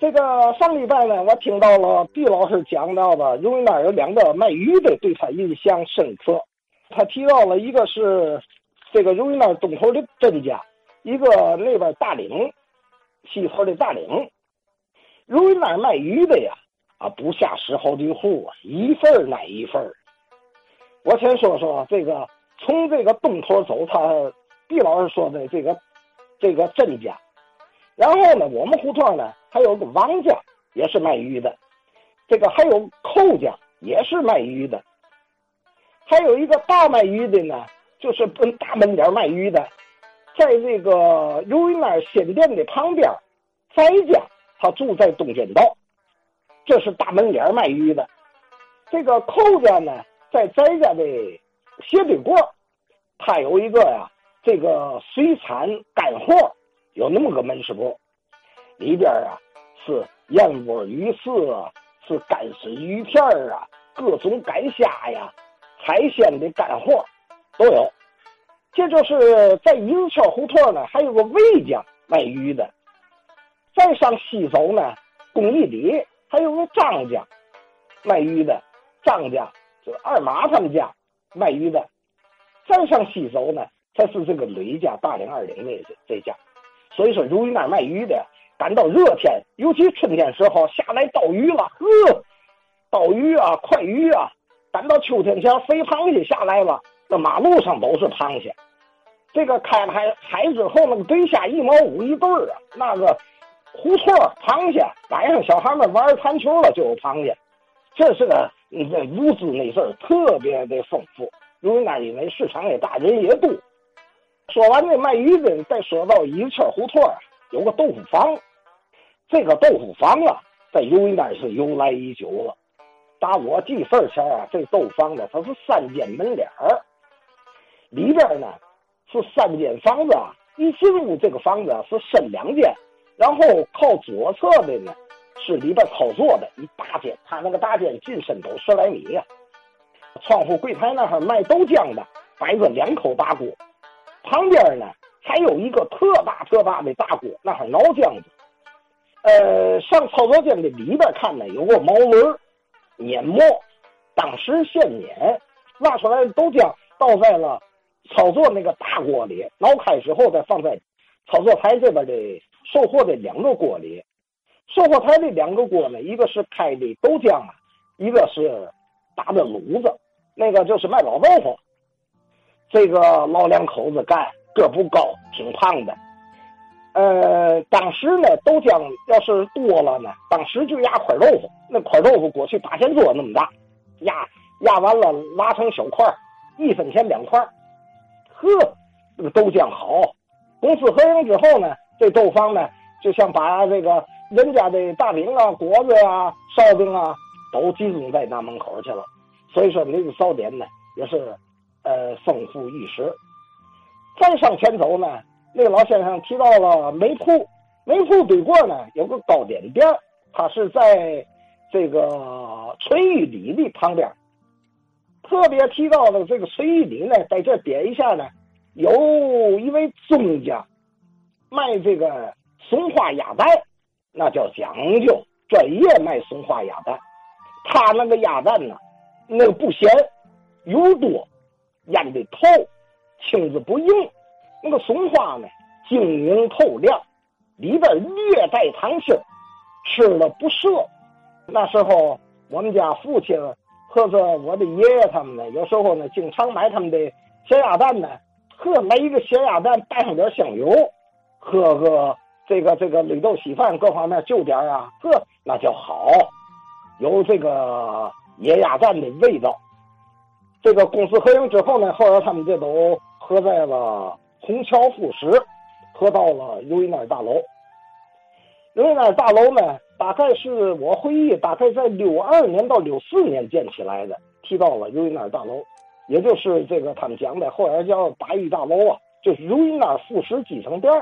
这个上礼拜呢，我听到了毕老师讲到的，因为那有两个卖鱼的，对他印象深刻。他提到了一个是这个由于那东头的甄家，一个那边大岭西头的大岭。由于那卖鱼的呀，啊，不下十好几户啊，一份买一份我先说说这个，从这个东头走，他毕老师说的这个这个甄家。然后呢，我们胡同呢还有个王家，也是卖鱼的；这个还有寇家，也是卖鱼的；还有一个大卖鱼的呢，就是奔大门脸卖鱼的，在这个由于那儿新店的旁边，翟家他住在东间道，这是大门脸卖鱼的。这个寇家呢，在翟家的斜对过，他有一个呀，这个水产干货。有那么个门市部，里边啊是燕窝鱼翅啊，是干丝鱼片啊，各种干虾呀，海鲜的干货都有。这就是在银桥胡同呢，还有个魏家卖鱼的。再上西走呢，公益里还有个张家卖鱼的，张家就二马他们家卖鱼的。再上西走呢，才是这个雷家大岭二岭那这家。所以说，如意那儿卖鱼的，赶到热天，尤其春天时候下来倒鱼了，呵，倒鱼啊，快鱼啊！赶到秋天前，肥螃蟹下来了，那马路上都是螃蟹。这个开了海海之后，那个对虾一毛五一对儿啊，那个胡错螃蟹，晚上小孩们玩弹球了就有螃蟹。这是个那物资那事儿特别的丰富，因为那因为市场也大，人也多。说完这卖鱼的，再说到一圈胡同有个豆腐坊。这个豆腐坊啊，在由应该是由来已久了。打我记事前啊，这豆腐坊呢，它是三间门脸儿，里边呢是三间房子啊。一进屋这个房子是深两间，然后靠左侧的呢是里边操作的一大间，它那个大间进深都十来米呀。窗户柜台那儿卖豆浆的，摆着两口大锅。旁边呢还有一个特大特大的大锅，那还熬浆子。呃，上操作间的里边看呢，有个毛轮碾磨，当时现碾，拉出来的豆浆倒在了操作那个大锅里，熬开之后再放在操作台这边的售货的两个锅里。售货台的两个锅呢，一个是开的豆浆啊，一个是打的卤子，那个就是卖老豆腐。这个老两口子干，个不高，挺胖的。呃，当时呢，豆浆要是多了呢，当时就压块豆腐。那块豆腐过去八仙桌那么大，压压完了拉成小块，一分钱两块。呵，这个豆浆好。公司合营之后呢，这豆坊呢，就像把这个人家的大饼啊、果子呀、烧饼啊，都集中在那门口去了。所以说，那个早点呢，也是。呃，丰富一时。再上前走呢，那个老先生提到了煤铺，煤铺对过呢有个糕点店，它是在这个翠玉里的旁边。特别提到的这个翠玉里呢，在这点一下呢，有一位宗家卖这个松花鸭蛋，那叫讲究，专业卖松花鸭蛋。他那个鸭蛋呢，那个不咸，油多。腌的透，青子不硬，那个松花呢，晶莹透亮，里边略带糖心吃了不涩。那时候我们家父亲或者我的爷爷他们呢，有时候呢，经常买他们的咸鸭蛋呢，呵来一个咸鸭蛋，带上点香油，喝个这个这个绿豆稀饭，各方面就点啊，呵，那叫好，有这个野鸭蛋的味道。这个公司合营之后呢，后来他们这都合在了虹桥副食，合到了如意那大楼。如意那大楼呢，大概是我回忆，大概在六二年到六四年建起来的。提到了如意那大楼，也就是这个他们讲的后来叫八一大楼啊，就是如意那副食集成店。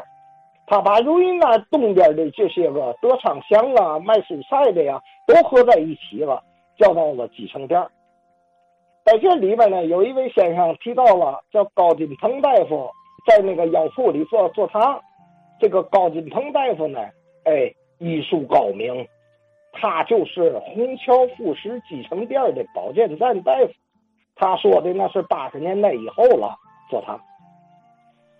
他把如意那东边的这些个德昌祥啊、卖蔬菜的呀，都合在一起了，叫到了集成店。在这里边呢，有一位先生提到了，叫高金鹏大夫，在那个药铺里做做汤。这个高金鹏大夫呢，哎，医术高明。他就是虹桥副食继承店的保健站大夫。他说的那是八十年代以后了，做他。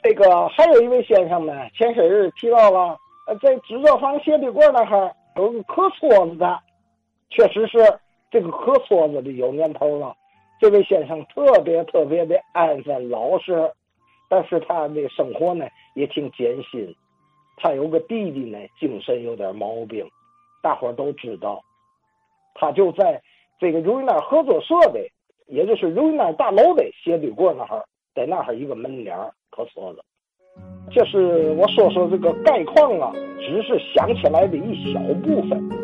这个还有一位先生呢，前些日提到了，在制作坊斜对过那哈有个磕撮子的，确实是这个磕撮子的有年头了。这位先生特别特别的安分老实，但是他的生活呢也挺艰辛。他有个弟弟呢，精神有点毛病，大伙都知道。他就在这个如意那合作社的，也就是如意那大楼的斜对过那哈，在那哈一个门脸可说了。这是我说说这个概况啊，只是想起来的一小部分。